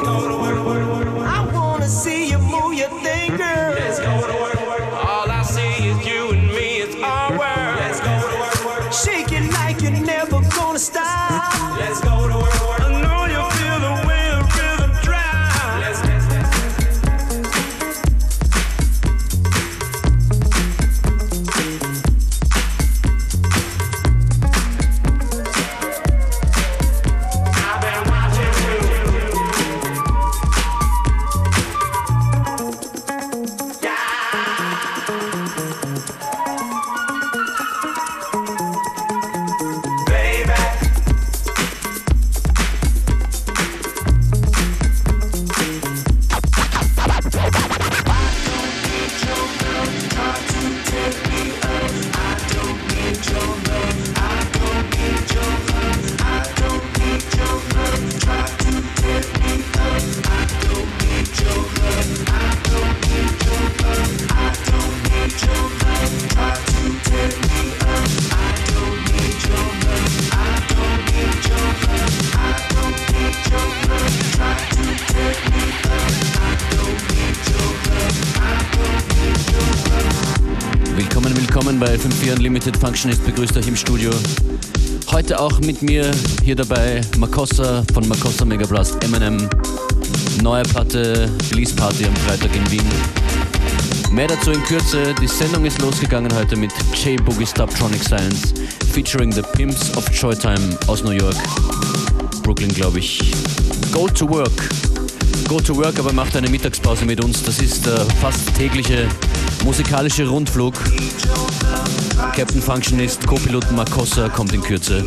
Peace. Unlimited Functionist begrüßt euch im Studio. Heute auch mit mir hier dabei Makossa von Makossa Megablast Eminem. Neue Platte Release Party am Freitag in Wien. Mehr dazu in Kürze. Die Sendung ist losgegangen heute mit J Boogie Stoptronic Science featuring The Pimps of Joy Time aus New York. Brooklyn, glaube ich. Go to Work. Go to Work, aber macht eine Mittagspause mit uns. Das ist der fast tägliche musikalische Rundflug Captain Functionist, Co-Pilot Makossa kommt in Kürze,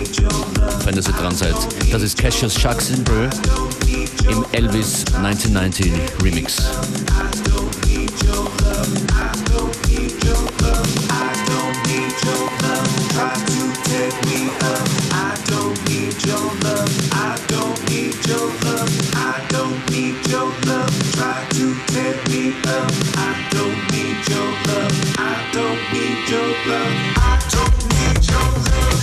wenn ihr dran seid. Das ist Cassius Shark Simple im Elvis 1919 Remix. I don't need your love. I don't. need your love. I don't need your love. Try to tear me up. I don't need your love. I don't need your love. I don't need your love.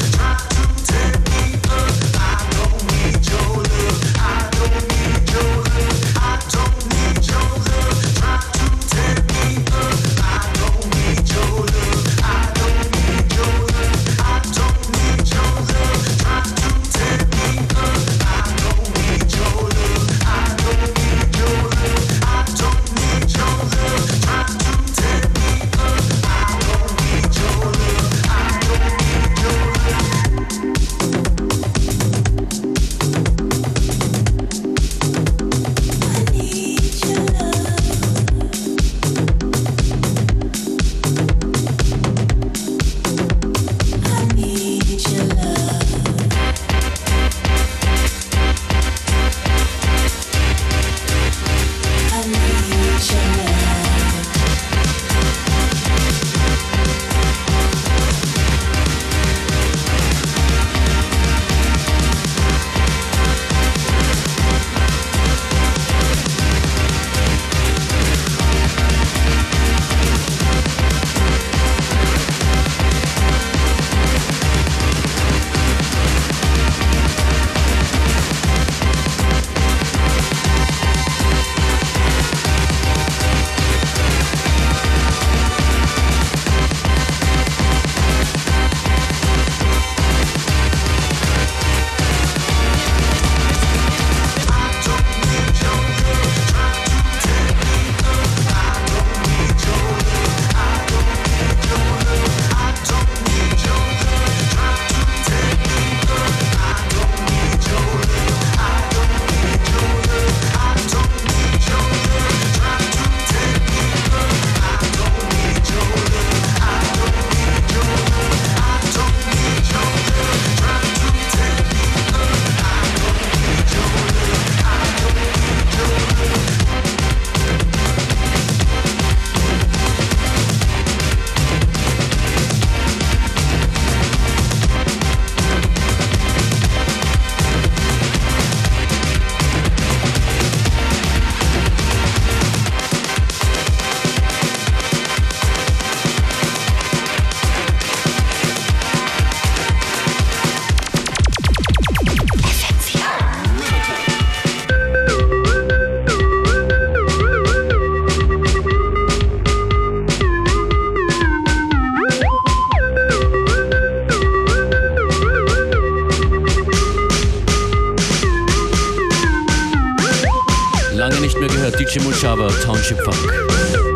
cover of Township Funk.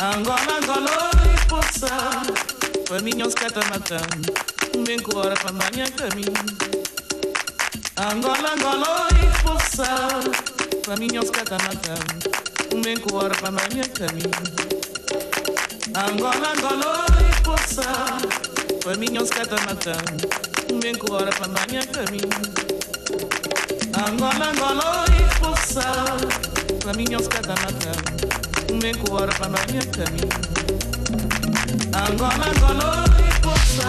Angola, Angola, responsa Faminhos catamatã Bem com para pra manhã caminho Angola, Angola, responsa Faminhos catamatã Bem com para pra manhã caminho Angola, Angola, responsa Faminhos catamatã Bem com para pra manhã caminho Angola, Angola, responsa Faminhos catamatã mekuwaraka na miaka mingi. Angoma ngolo iposa.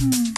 Mm.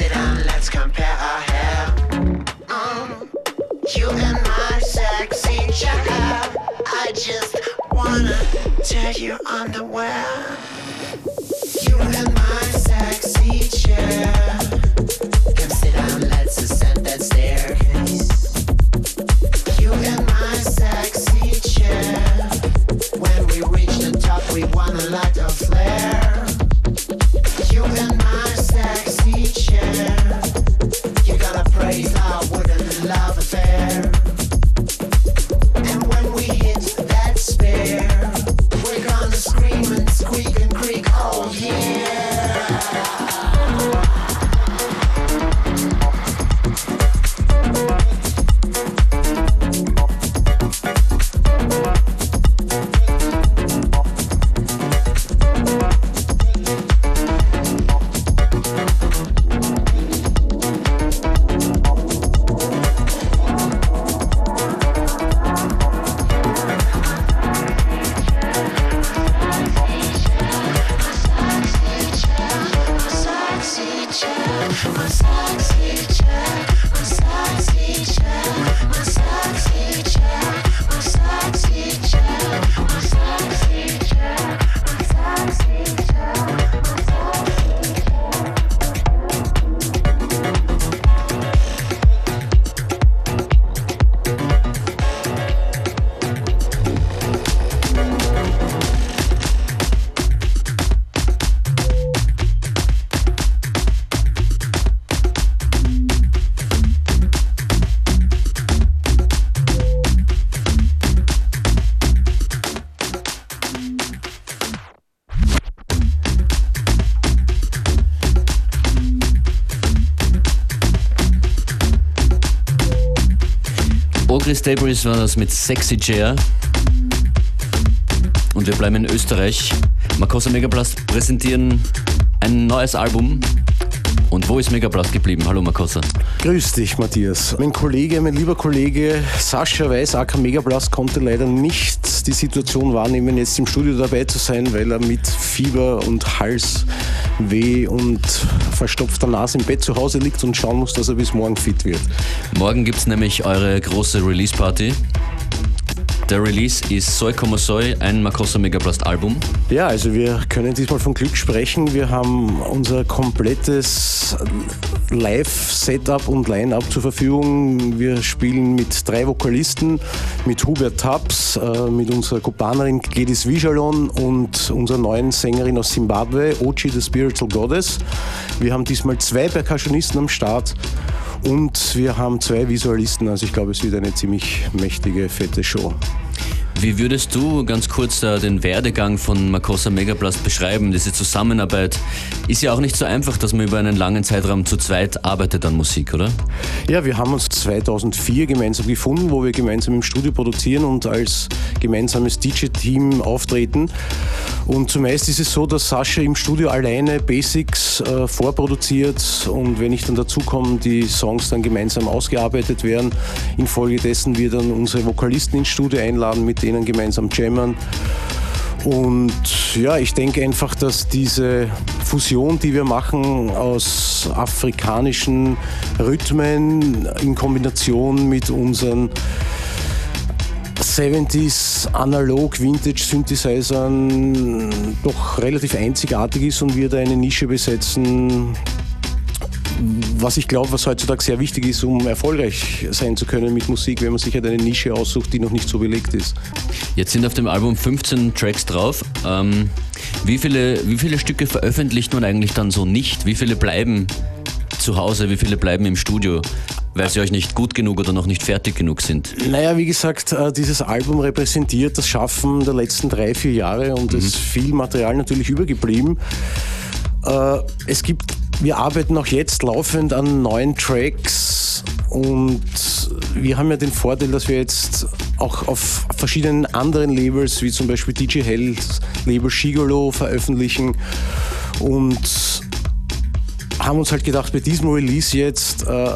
Sit down, let's compare our hair. Um, you and my sexy chair. I just wanna tear you underwear. You and my sexy chair. Chris Debris war das mit Sexy Chair. Und wir bleiben in Österreich. Makosa Megablast präsentieren ein neues Album. Und wo ist Megablast geblieben? Hallo Makosa. Grüß dich, Matthias. Mein Kollege, mein lieber Kollege Sascha Weiß, AK Megablast, konnte leider nicht die Situation wahrnehmen, jetzt im Studio dabei zu sein, weil er mit Fieber und Halsweh und verstopfter Nase im Bett zu Hause liegt und schauen muss, dass er bis morgen fit wird. Morgen gibt es nämlich eure große Release-Party. Der Release ist Soy Como Soy, ein Makossa Megablast Album. Ja, also wir können diesmal von Glück sprechen. Wir haben unser komplettes Live-Setup und Line-Up zur Verfügung. Wir spielen mit drei Vokalisten, mit Hubert Taps, äh, mit unserer Kubanerin Gladys Vijalon und unserer neuen Sängerin aus Zimbabwe, Ochi the Spiritual Goddess. Wir haben diesmal zwei Percussionisten am Start und wir haben zwei Visualisten, also ich glaube, es wird eine ziemlich mächtige, fette Show. Wie würdest du ganz kurz uh, den Werdegang von Makossa Megablast beschreiben? Diese Zusammenarbeit ist ja auch nicht so einfach, dass man über einen langen Zeitraum zu zweit arbeitet an Musik, oder? Ja, wir haben uns 2004 gemeinsam gefunden, wo wir gemeinsam im Studio produzieren und als gemeinsames DJ-Team auftreten. Und zumeist ist es so, dass Sascha im Studio alleine Basics äh, vorproduziert und wenn ich dann dazu komme, die Songs dann gemeinsam ausgearbeitet werden. Infolgedessen wir dann unsere Vokalisten ins Studio einladen, mit denen gemeinsam jammern. Und ja, ich denke einfach, dass diese Fusion, die wir machen aus afrikanischen Rhythmen in Kombination mit unseren 70s Analog Vintage Synthesizern doch relativ einzigartig ist und wir da eine Nische besetzen, was ich glaube, was heutzutage sehr wichtig ist, um erfolgreich sein zu können mit Musik, wenn man sich halt eine Nische aussucht, die noch nicht so belegt ist. Jetzt sind auf dem Album 15 Tracks drauf. Ähm, wie, viele, wie viele Stücke veröffentlicht man eigentlich dann so nicht? Wie viele bleiben zu Hause? Wie viele bleiben im Studio? Weil sie euch nicht gut genug oder noch nicht fertig genug sind? Naja, wie gesagt, äh, dieses Album repräsentiert das Schaffen der letzten drei, vier Jahre und es mhm. ist viel Material natürlich übergeblieben. Äh, es gibt wir arbeiten auch jetzt laufend an neuen Tracks und wir haben ja den Vorteil, dass wir jetzt auch auf verschiedenen anderen Labels, wie zum Beispiel DJ Hells, Label Shigolo veröffentlichen und haben uns halt gedacht, bei diesem Release jetzt äh,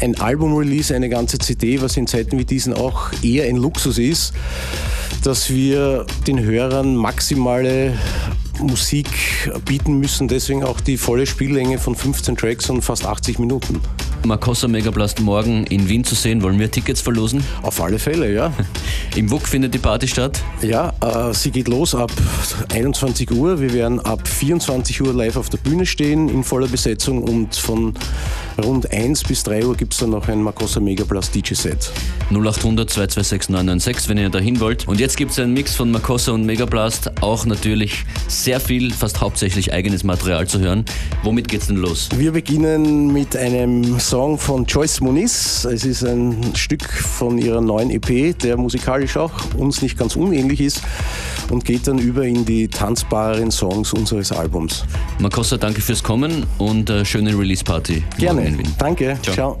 ein Album-Release, eine ganze CD, was in Zeiten wie diesen auch eher ein Luxus ist, dass wir den Hörern maximale Musik bieten müssen, deswegen auch die volle Spiellänge von 15 Tracks und fast 80 Minuten. Makossa Megablast morgen in Wien zu sehen. Wollen wir Tickets verlosen? Auf alle Fälle, ja. Im WUK findet die Party statt? Ja, äh, sie geht los ab 21 Uhr. Wir werden ab 24 Uhr live auf der Bühne stehen in voller Besetzung und von rund 1 bis 3 Uhr gibt es dann noch ein Makossa Megablast DJ-Set. 0800 226 996, wenn ihr dahin wollt. Und jetzt gibt es einen Mix von Makossa und Megablast. Auch natürlich sehr viel, fast hauptsächlich eigenes Material zu hören. Womit geht's denn los? Wir beginnen mit einem Song von Joyce Moniz. Es ist ein Stück von ihrer neuen EP, der musikalisch auch uns nicht ganz unähnlich ist und geht dann über in die tanzbareren Songs unseres Albums. Makossa, danke fürs Kommen und äh, schöne Release-Party. Gerne. Danke. Ciao. Ciao.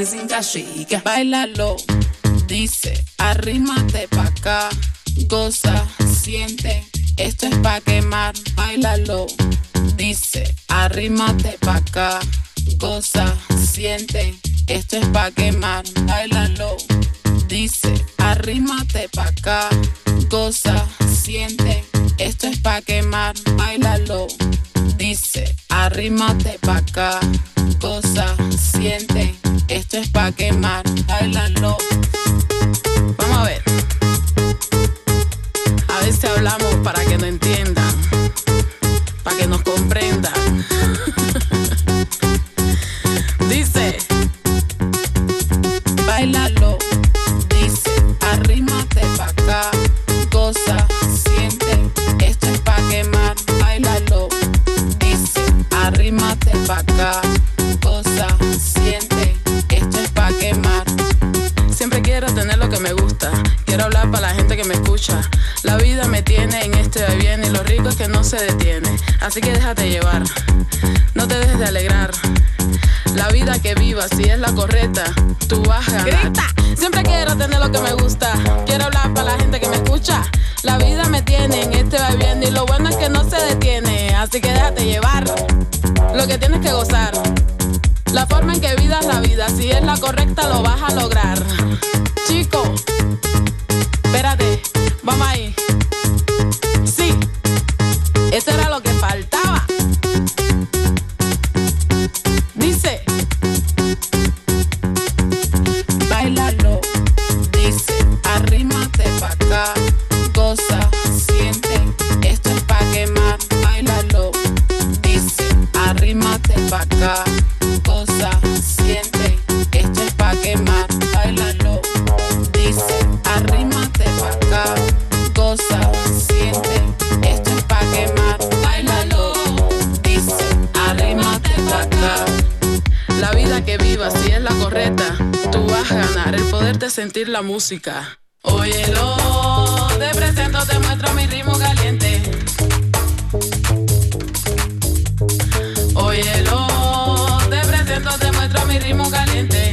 Wanizinga shika Bailalo, dice, arrímate pa' acá, goza, siente, esto es pa' quemar. Bailalo, dice, arrímate pa' acá, goza, siente, esto es pa' quemar. Bailalo, dice, arrímate pa' acá, goza, siente, esto es pa' quemar. Bailalo, dice, arrímate pa' acá, goza, siente, es pa' quemar, bailalo. Vamos a ver. A si hablamos para que nos entiendan, para que nos comprendan. Que no se detiene. Así que déjate llevar, no te dejes de alegrar. La vida que vivas, si es la correcta, tú vas a ganar. Siempre quiero tener lo que me gusta. Quiero hablar para la gente que me escucha. La vida me tiene en este va bien y lo bueno es que no se detiene. Así que déjate llevar. Lo que tienes que gozar. La forma en que vidas la vida, si es la correcta, lo vas a lograr. Chico, espérate, vamos ahí. La música. Óyelo, te presento, te muestro mi ritmo caliente. Óyelo, te presento, te muestro mi ritmo caliente.